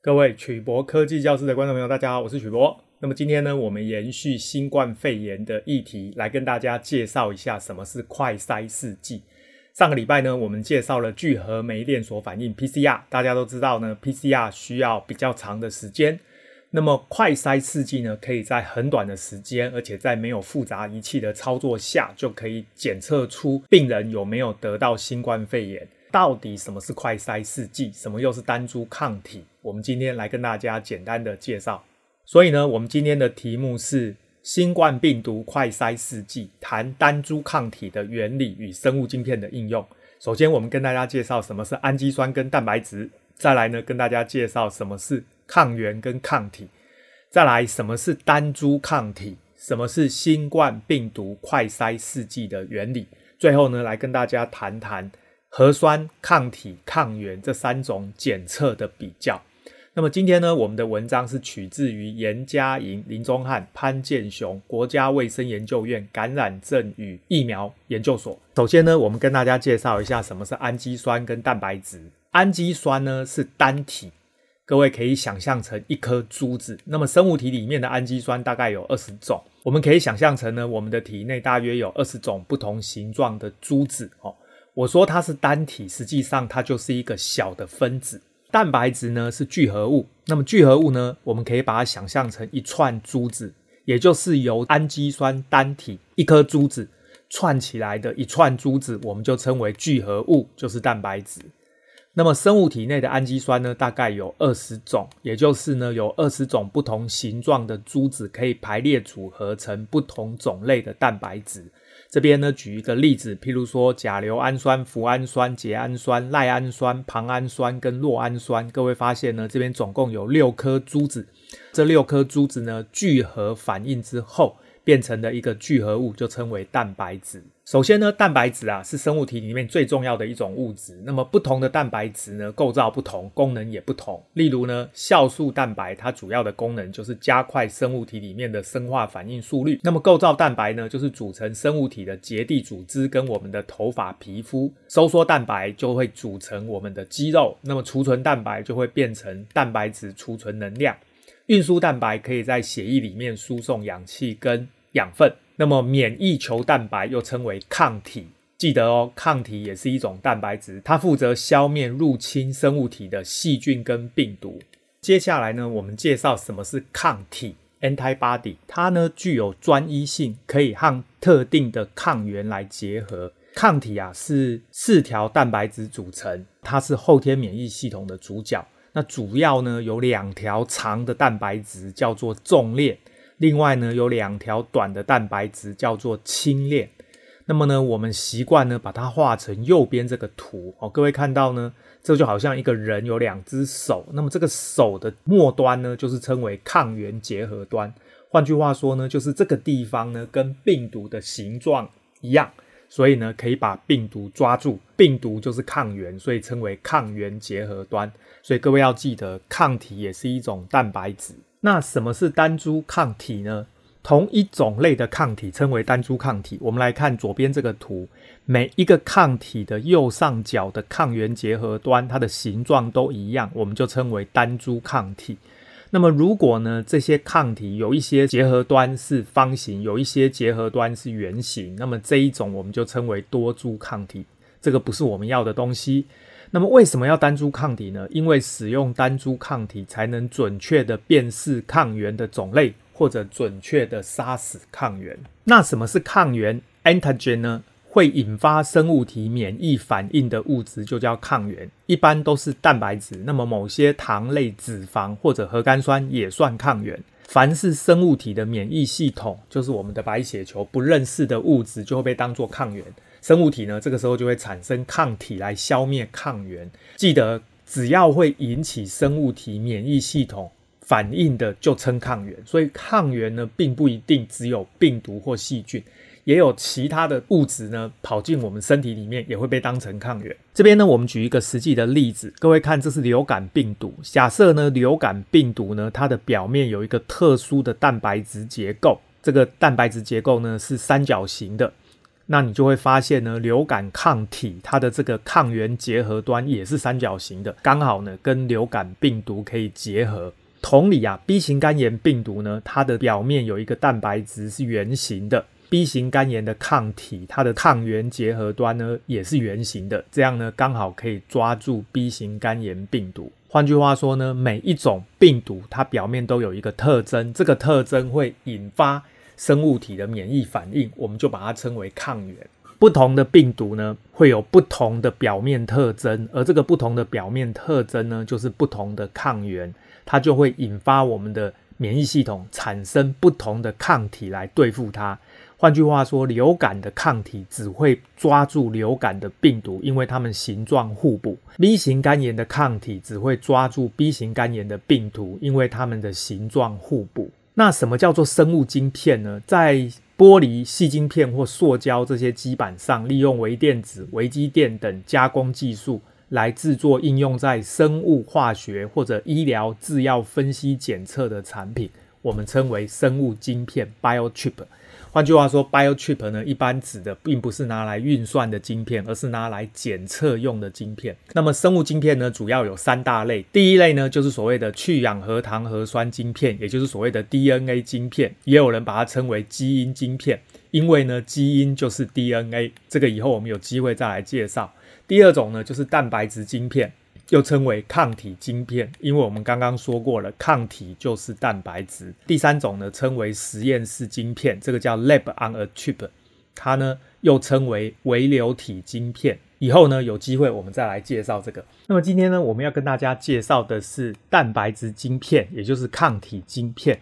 各位曲博科技教室的观众朋友，大家好，我是曲博。那么今天呢，我们延续新冠肺炎的议题，来跟大家介绍一下什么是快筛试剂。上个礼拜呢，我们介绍了聚合酶链锁反应 PCR，大家都知道呢，PCR 需要比较长的时间。那么快筛试剂呢，可以在很短的时间，而且在没有复杂仪器的操作下，就可以检测出病人有没有得到新冠肺炎。到底什么是快筛试剂？什么又是单株抗体？我们今天来跟大家简单的介绍。所以呢，我们今天的题目是新冠病毒快筛试剂，谈单株抗体的原理与生物晶片的应用。首先，我们跟大家介绍什么是氨基酸跟蛋白质。再来呢，跟大家介绍什么是抗原跟抗体。再来，什么是单株抗体？什么是新冠病毒快筛试剂的原理？最后呢，来跟大家谈谈。核酸、抗体、抗原这三种检测的比较。那么今天呢，我们的文章是取自于严家莹、林宗翰、潘建雄国家卫生研究院感染症与疫苗研究所。首先呢，我们跟大家介绍一下什么是氨基酸跟蛋白质。氨基酸呢是单体，各位可以想象成一颗珠子。那么生物体里面的氨基酸大概有二十种，我们可以想象成呢，我们的体内大约有二十种不同形状的珠子哦。我说它是单体，实际上它就是一个小的分子。蛋白质呢是聚合物，那么聚合物呢，我们可以把它想象成一串珠子，也就是由氨基酸单体一颗珠子串起来的一串珠子，我们就称为聚合物，就是蛋白质。那么生物体内的氨基酸呢，大概有二十种，也就是呢有二十种不同形状的珠子可以排列组合成不同种类的蛋白质。这边呢，举一个例子，譬如说甲硫氨酸、脯氨酸、缬氨酸、赖氨酸、硼氨酸跟酪氨酸。各位发现呢，这边总共有六颗珠子，这六颗珠子呢，聚合反应之后。变成的一个聚合物就称为蛋白质。首先呢，蛋白质啊是生物体里面最重要的一种物质。那么不同的蛋白质呢，构造不同，功能也不同。例如呢，酵素蛋白它主要的功能就是加快生物体里面的生化反应速率。那么构造蛋白呢，就是组成生物体的结缔组织跟我们的头发、皮肤。收缩蛋白就会组成我们的肌肉。那么储存蛋白就会变成蛋白质储存能量。运输蛋白可以在血液里面输送氧气跟养分，那么免疫球蛋白又称为抗体，记得哦，抗体也是一种蛋白质，它负责消灭入侵生物体的细菌跟病毒。接下来呢，我们介绍什么是抗体 （antibody），它呢具有专一性，可以和特定的抗原来结合。抗体啊是四条蛋白质组成，它是后天免疫系统的主角。那主要呢有两条长的蛋白质，叫做纵链。另外呢，有两条短的蛋白质叫做氢链。那么呢，我们习惯呢把它画成右边这个图哦。各位看到呢，这就好像一个人有两只手。那么这个手的末端呢，就是称为抗原结合端。换句话说呢，就是这个地方呢跟病毒的形状一样，所以呢可以把病毒抓住。病毒就是抗原，所以称为抗原结合端。所以各位要记得，抗体也是一种蛋白质。那什么是单株抗体呢？同一种类的抗体称为单株抗体。我们来看左边这个图，每一个抗体的右上角的抗原结合端，它的形状都一样，我们就称为单株抗体。那么如果呢，这些抗体有一些结合端是方形，有一些结合端是圆形，那么这一种我们就称为多株抗体。这个不是我们要的东西。那么为什么要单株抗体呢？因为使用单株抗体才能准确的辨识抗原的种类，或者准确的杀死抗原。那什么是抗原 （antigen） 呢？会引发生物体免疫反应的物质就叫抗原，一般都是蛋白质。那么某些糖类、脂肪或者核苷酸也算抗原。凡是生物体的免疫系统，就是我们的白血球不认识的物质，就会被当作抗原。生物体呢，这个时候就会产生抗体来消灭抗原。记得，只要会引起生物体免疫系统反应的，就称抗原。所以，抗原呢，并不一定只有病毒或细菌，也有其他的物质呢，跑进我们身体里面，也会被当成抗原。这边呢，我们举一个实际的例子，各位看，这是流感病毒。假设呢，流感病毒呢，它的表面有一个特殊的蛋白质结构，这个蛋白质结构呢，是三角形的。那你就会发现呢，流感抗体它的这个抗原结合端也是三角形的，刚好呢跟流感病毒可以结合。同理啊，B 型肝炎病毒呢，它的表面有一个蛋白质是圆形的，B 型肝炎的抗体它的抗原结合端呢也是圆形的，这样呢刚好可以抓住 B 型肝炎病毒。换句话说呢，每一种病毒它表面都有一个特征，这个特征会引发生物体的免疫反应，我们就把它称为抗原。不同的病毒呢，会有不同的表面特征，而这个不同的表面特征呢，就是不同的抗原，它就会引发我们的免疫系统产生不同的抗体来对付它。换句话说，流感的抗体只会抓住流感的病毒，因为它们形状互补；B 型肝炎的抗体只会抓住 B 型肝炎的病毒，因为它们的形状互补。那什么叫做生物晶片呢？在玻璃、细晶片或塑胶这些基板上，利用微电子、微机电等加工技术来制作应用在生物化学或者医疗制药分析检测的产品，我们称为生物晶片 （biochip）。换句话说，biochip 呢，一般指的并不是拿来运算的晶片，而是拿来检测用的晶片。那么生物晶片呢，主要有三大类。第一类呢，就是所谓的去氧核糖核酸晶片，也就是所谓的 DNA 晶片，也有人把它称为基因晶片，因为呢，基因就是 DNA。这个以后我们有机会再来介绍。第二种呢，就是蛋白质晶片。又称为抗体晶片，因为我们刚刚说过了，抗体就是蛋白质。第三种呢，称为实验室晶片，这个叫 Lab on a Chip，它呢又称为微流体晶片。以后呢有机会我们再来介绍这个。那么今天呢，我们要跟大家介绍的是蛋白质晶片，也就是抗体晶片。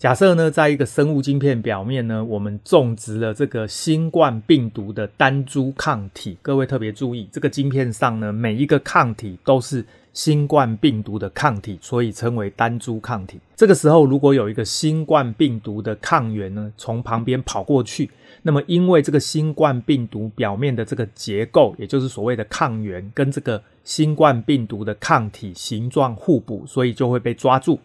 假设呢，在一个生物晶片表面呢，我们种植了这个新冠病毒的单株抗体。各位特别注意，这个晶片上呢，每一个抗体都是新冠病毒的抗体，所以称为单株抗体。这个时候，如果有一个新冠病毒的抗原呢，从旁边跑过去，那么因为这个新冠病毒表面的这个结构，也就是所谓的抗原，跟这个新冠病毒的抗体形状互补，所以就会被抓住。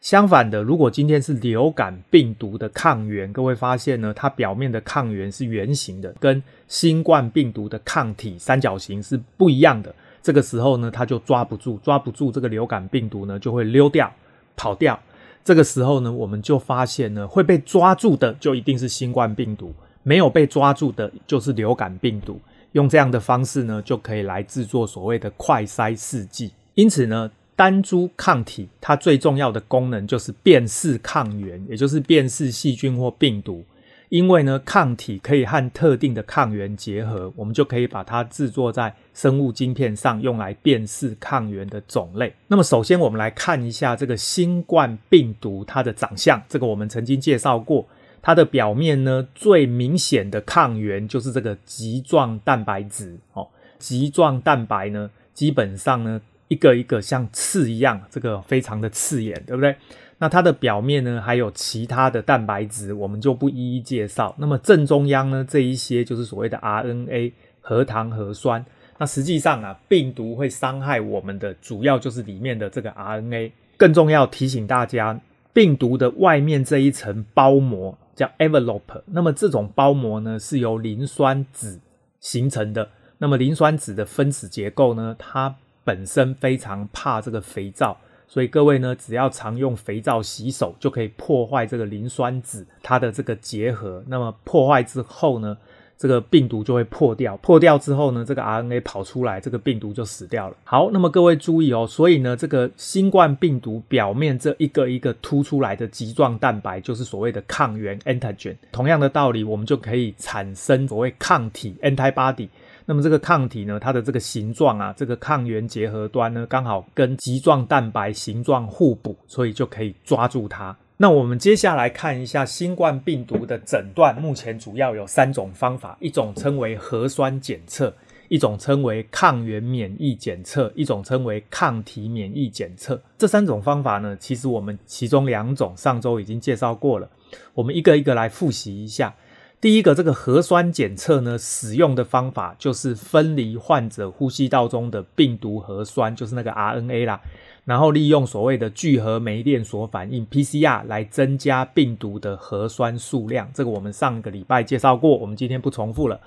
相反的，如果今天是流感病毒的抗原，各位发现呢，它表面的抗原是圆形的，跟新冠病毒的抗体三角形是不一样的。这个时候呢，它就抓不住，抓不住这个流感病毒呢，就会溜掉、跑掉。这个时候呢，我们就发现呢，会被抓住的就一定是新冠病毒，没有被抓住的就是流感病毒。用这样的方式呢，就可以来制作所谓的快筛试剂。因此呢，单株抗体，它最重要的功能就是辨识抗原，也就是辨识细菌或病毒。因为呢，抗体可以和特定的抗原结合，我们就可以把它制作在生物晶片上，用来辨识抗原的种类。那么，首先我们来看一下这个新冠病毒它的长相。这个我们曾经介绍过，它的表面呢，最明显的抗原就是这个棘状蛋白质。哦，棘状蛋白呢，基本上呢。一个一个像刺一样，这个非常的刺眼，对不对？那它的表面呢，还有其他的蛋白质，我们就不一一介绍。那么正中央呢，这一些就是所谓的 RNA 核糖核酸。那实际上啊，病毒会伤害我们的，主要就是里面的这个 RNA。更重要提醒大家，病毒的外面这一层包膜叫 envelope。那么这种包膜呢，是由磷酸酯形成的。那么磷酸酯的分子结构呢，它本身非常怕这个肥皂，所以各位呢，只要常用肥皂洗手，就可以破坏这个磷酸酯它的这个结合。那么破坏之后呢，这个病毒就会破掉。破掉之后呢，这个 RNA 跑出来，这个病毒就死掉了。好，那么各位注意哦，所以呢，这个新冠病毒表面这一个一个凸出来的棘状蛋白，就是所谓的抗原 （antigen）。同样的道理，我们就可以产生所谓抗体 （antibody）。那么这个抗体呢，它的这个形状啊，这个抗原结合端呢，刚好跟棘状蛋白形状互补，所以就可以抓住它。那我们接下来看一下新冠病毒的诊断，目前主要有三种方法，一种称为核酸检测，一种称为抗原免疫检测，一种称为抗体免疫检测。这三种方法呢，其实我们其中两种上周已经介绍过了，我们一个一个来复习一下。第一个，这个核酸检测呢，使用的方法就是分离患者呼吸道中的病毒核酸，就是那个 RNA 啦，然后利用所谓的聚合酶链锁反应 PCR 来增加病毒的核酸数量。这个我们上个礼拜介绍过，我们今天不重复了。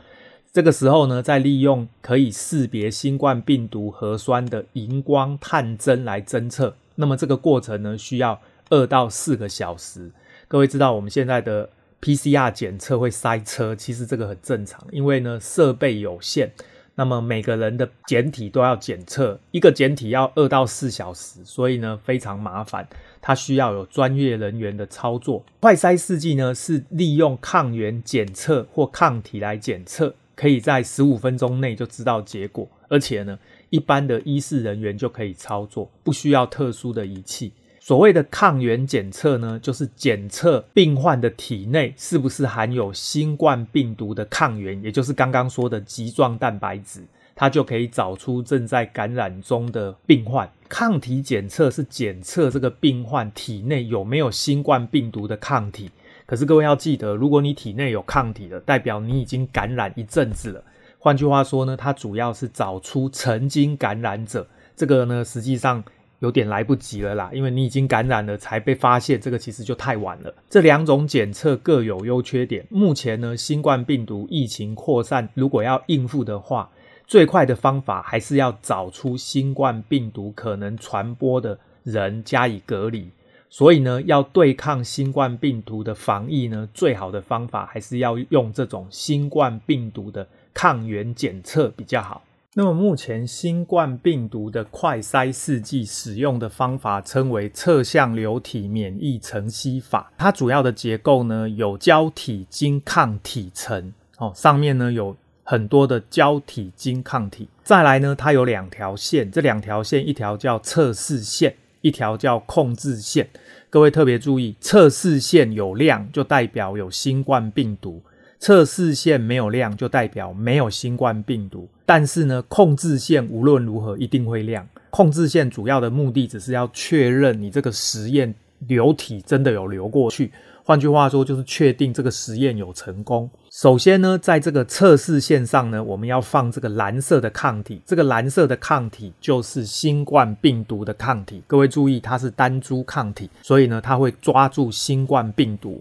这个时候呢，再利用可以识别新冠病毒核酸的荧光探针来侦测。那么这个过程呢，需要二到四个小时。各位知道，我们现在的 PCR 检测会塞车，其实这个很正常，因为呢设备有限。那么每个人的检体都要检测，一个检体要二到四小时，所以呢非常麻烦，它需要有专业人员的操作。快筛试剂呢是利用抗原检测或抗体来检测，可以在十五分钟内就知道结果，而且呢一般的医事人员就可以操作，不需要特殊的仪器。所谓的抗原检测呢，就是检测病患的体内是不是含有新冠病毒的抗原，也就是刚刚说的棘状蛋白质，它就可以找出正在感染中的病患。抗体检测是检测这个病患体内有没有新冠病毒的抗体。可是各位要记得，如果你体内有抗体了，代表你已经感染一阵子了。换句话说呢，它主要是找出曾经感染者。这个呢，实际上。有点来不及了啦，因为你已经感染了才被发现，这个其实就太晚了。这两种检测各有优缺点。目前呢，新冠病毒疫情扩散，如果要应付的话，最快的方法还是要找出新冠病毒可能传播的人加以隔离。所以呢，要对抗新冠病毒的防疫呢，最好的方法还是要用这种新冠病毒的抗原检测比较好。那么目前新冠病毒的快筛试剂使用的方法称为侧向流体免疫层析法。它主要的结构呢，有胶体晶抗体层，哦，上面呢有很多的胶体晶抗体。再来呢，它有两条线，这两条线一条叫测试线，一条叫控制线。各位特别注意，测试线有亮就代表有新冠病毒。测试线没有亮，就代表没有新冠病毒。但是呢，控制线无论如何一定会亮。控制线主要的目的只是要确认你这个实验流体真的有流过去。换句话说，就是确定这个实验有成功。首先呢，在这个测试线上呢，我们要放这个蓝色的抗体。这个蓝色的抗体就是新冠病毒的抗体。各位注意，它是单株抗体，所以呢，它会抓住新冠病毒。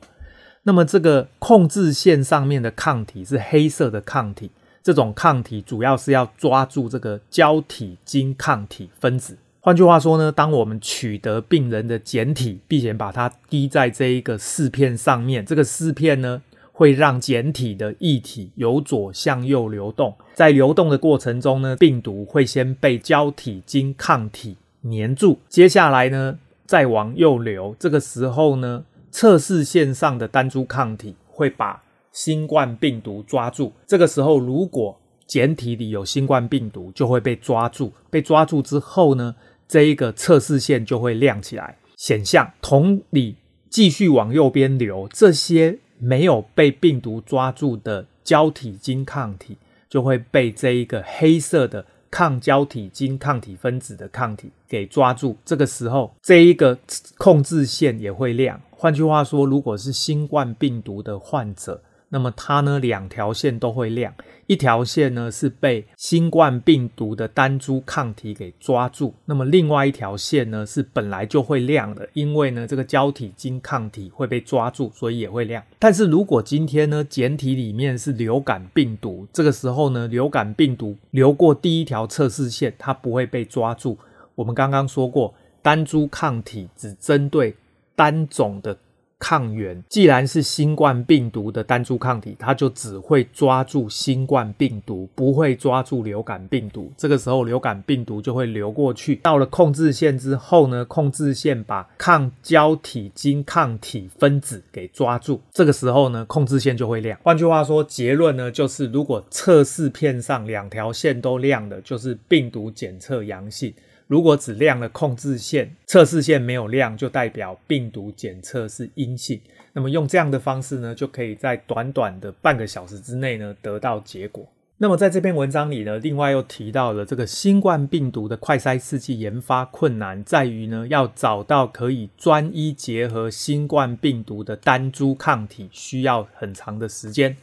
那么这个控制线上面的抗体是黑色的抗体，这种抗体主要是要抓住这个胶体晶抗体分子。换句话说呢，当我们取得病人的简体，并且把它滴在这一个试片上面，这个试片呢会让简体的液体由左向右流动，在流动的过程中呢，病毒会先被胶体晶抗体黏住，接下来呢再往右流，这个时候呢。测试线上的单株抗体会把新冠病毒抓住，这个时候如果检体里有新冠病毒，就会被抓住。被抓住之后呢，这一个测试线就会亮起来，显像。同理，继续往右边流，这些没有被病毒抓住的胶体晶抗体就会被这一个黑色的抗胶体晶抗体分子的抗体给抓住。这个时候，这一个控制线也会亮。换句话说，如果是新冠病毒的患者，那么它呢两条线都会亮，一条线呢是被新冠病毒的单株抗体给抓住，那么另外一条线呢是本来就会亮的，因为呢这个胶体晶抗体会被抓住，所以也会亮。但是如果今天呢检体里面是流感病毒，这个时候呢流感病毒流过第一条测试线，它不会被抓住。我们刚刚说过，单株抗体只针对单种的抗原，既然是新冠病毒的单株抗体，它就只会抓住新冠病毒，不会抓住流感病毒。这个时候，流感病毒就会流过去。到了控制线之后呢，控制线把抗胶体晶抗体分子给抓住。这个时候呢，控制线就会亮。换句话说，结论呢就是，如果测试片上两条线都亮的，就是病毒检测阳性。如果只亮了控制线，测试线没有亮，就代表病毒检测是阴性。那么用这样的方式呢，就可以在短短的半个小时之内呢得到结果。那么在这篇文章里呢，另外又提到了这个新冠病毒的快筛试剂研发困难在于呢，要找到可以专一结合新冠病毒的单株抗体，需要很长的时间。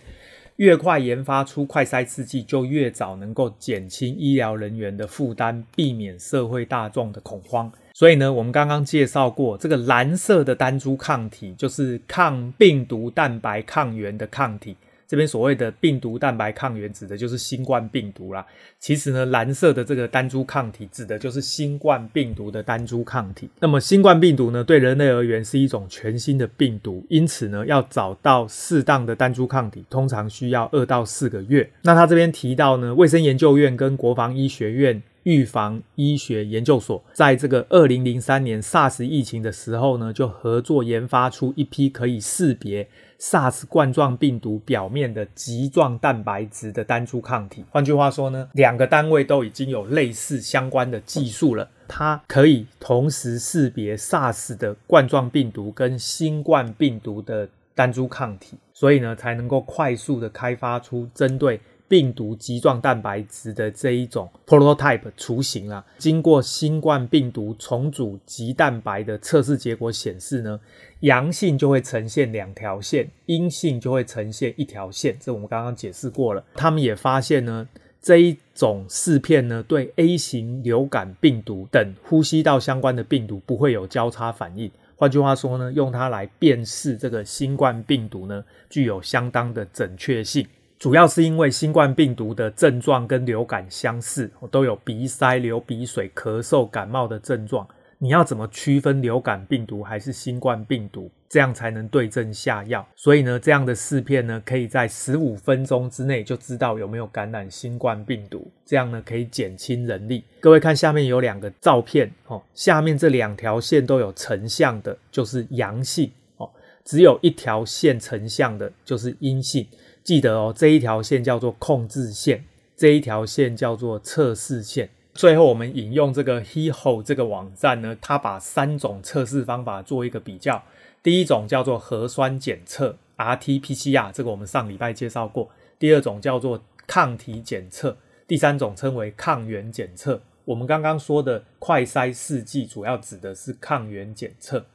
越快研发出快筛试剂，就越早能够减轻医疗人员的负担，避免社会大众的恐慌。所以呢，我们刚刚介绍过，这个蓝色的单株抗体就是抗病毒蛋白抗原的抗体，这边所谓的病毒蛋白抗原指的就是新冠病毒啦。其实呢，蓝色的这个单株抗体指的就是新冠病毒的单株抗体。那么新冠病毒呢，对人类而言是一种全新的病毒，因此呢，要找到适当的单株抗体，通常需要二到四个月。那他这边提到呢，卫生研究院跟国防医学院。预防医学研究所在这个二零零三年 SARS 疫情的时候呢，就合作研发出一批可以识别 SARS 冠状病毒表面的棘状蛋白质的单株抗体。换句话说呢，两个单位都已经有类似相关的技术了，它可以同时识别 SARS 的冠状病毒跟新冠病毒的单株抗体，所以呢，才能够快速的开发出针对。病毒棘状蛋白质的这一种 prototype 雏形啊，经过新冠病毒重组棘蛋白的测试结果显示呢，阳性就会呈现两条线，阴性就会呈现一条线。这我们刚刚解释过了。他们也发现呢，这一种试片呢，对 A 型流感病毒等呼吸道相关的病毒不会有交叉反应。换句话说呢，用它来辨识这个新冠病毒呢，具有相当的准确性。主要是因为新冠病毒的症状跟流感相似，都有鼻塞、流鼻水、咳嗽、感冒的症状。你要怎么区分流感病毒还是新冠病毒？这样才能对症下药。所以呢，这样的试片呢，可以在十五分钟之内就知道有没有感染新冠病毒。这样呢，可以减轻人力。各位看下面有两个照片哦，下面这两条线都有成像的，就是阳性哦；只有一条线成像的，就是阴性。记得哦，这一条线叫做控制线，这一条线叫做测试线。最后，我们引用这个 HeHo 这个网站呢，它把三种测试方法做一个比较。第一种叫做核酸检测 （RT-PCR），这个我们上礼拜介绍过。第二种叫做抗体检测，第三种称为抗原检测。我们刚刚说的快筛试剂主要指的是抗原检测。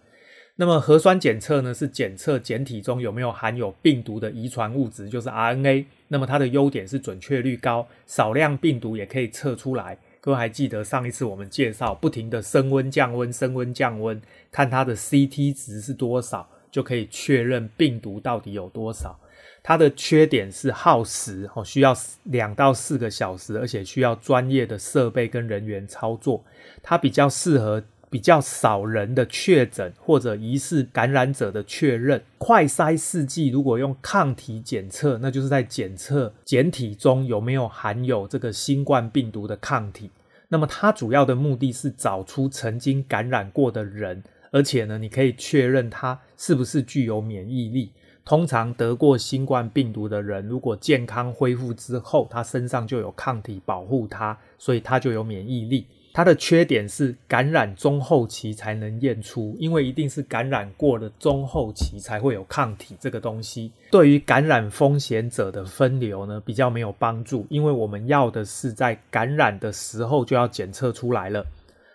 那么核酸检测呢，是检测检体中有没有含有病毒的遗传物质，就是 RNA。那么它的优点是准确率高，少量病毒也可以测出来。各位还记得上一次我们介绍，不停的升温降温，升温降温，看它的 CT 值是多少，就可以确认病毒到底有多少。它的缺点是耗时，哦，需要两到四个小时，而且需要专业的设备跟人员操作。它比较适合。比较少人的确诊或者疑似感染者的确认，快筛试剂如果用抗体检测，那就是在检测检体中有没有含有这个新冠病毒的抗体。那么它主要的目的是找出曾经感染过的人，而且呢，你可以确认他是不是具有免疫力。通常得过新冠病毒的人，如果健康恢复之后，他身上就有抗体保护他，所以他就有免疫力。它的缺点是感染中后期才能验出，因为一定是感染过了中后期才会有抗体这个东西。对于感染风险者的分流呢，比较没有帮助，因为我们要的是在感染的时候就要检测出来了。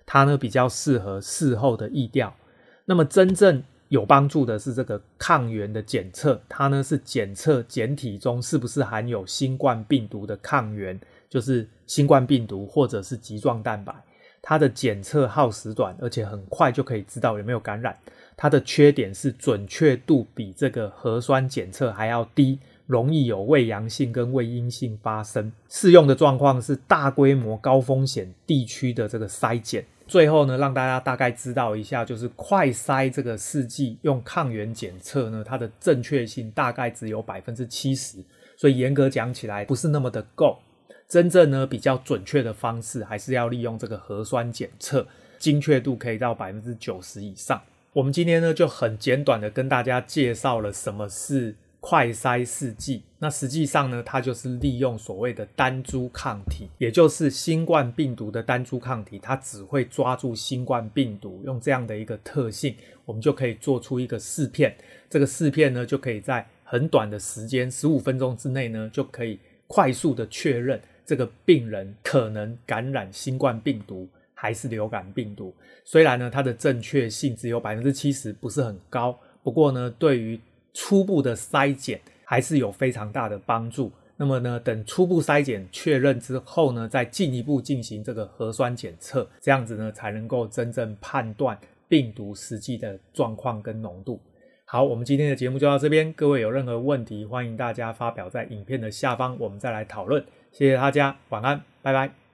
它呢比较适合事后的疫调。那么真正有帮助的是这个抗原的检测，它呢是检测检体中是不是含有新冠病毒的抗原，就是新冠病毒或者是棘状蛋白。它的检测耗时短，而且很快就可以知道有没有感染。它的缺点是准确度比这个核酸检测还要低，容易有胃阳性跟胃阴性发生。适用的状况是大规模高风险地区的这个筛检。最后呢，让大家大概知道一下，就是快筛这个试剂用抗原检测呢，它的正确性大概只有百分之七十，所以严格讲起来不是那么的够。真正呢，比较准确的方式，还是要利用这个核酸检测，精确度可以到百分之九十以上。我们今天呢，就很简短的跟大家介绍了什么是快筛试剂。那实际上呢，它就是利用所谓的单株抗体，也就是新冠病毒的单株抗体，它只会抓住新冠病毒，用这样的一个特性，我们就可以做出一个试片。这个试片呢，就可以在很短的时间，十五分钟之内呢，就可以快速的确认。这个病人可能感染新冠病毒还是流感病毒，虽然呢，它的正确性只有百分之七十，不是很高，不过呢，对于初步的筛检还是有非常大的帮助。那么呢，等初步筛检确认之后呢，再进一步进行这个核酸检测，这样子呢，才能够真正判断病毒实际的状况跟浓度。好，我们今天的节目就到这边。各位有任何问题，欢迎大家发表在影片的下方，我们再来讨论。谢谢大家，晚安，拜拜。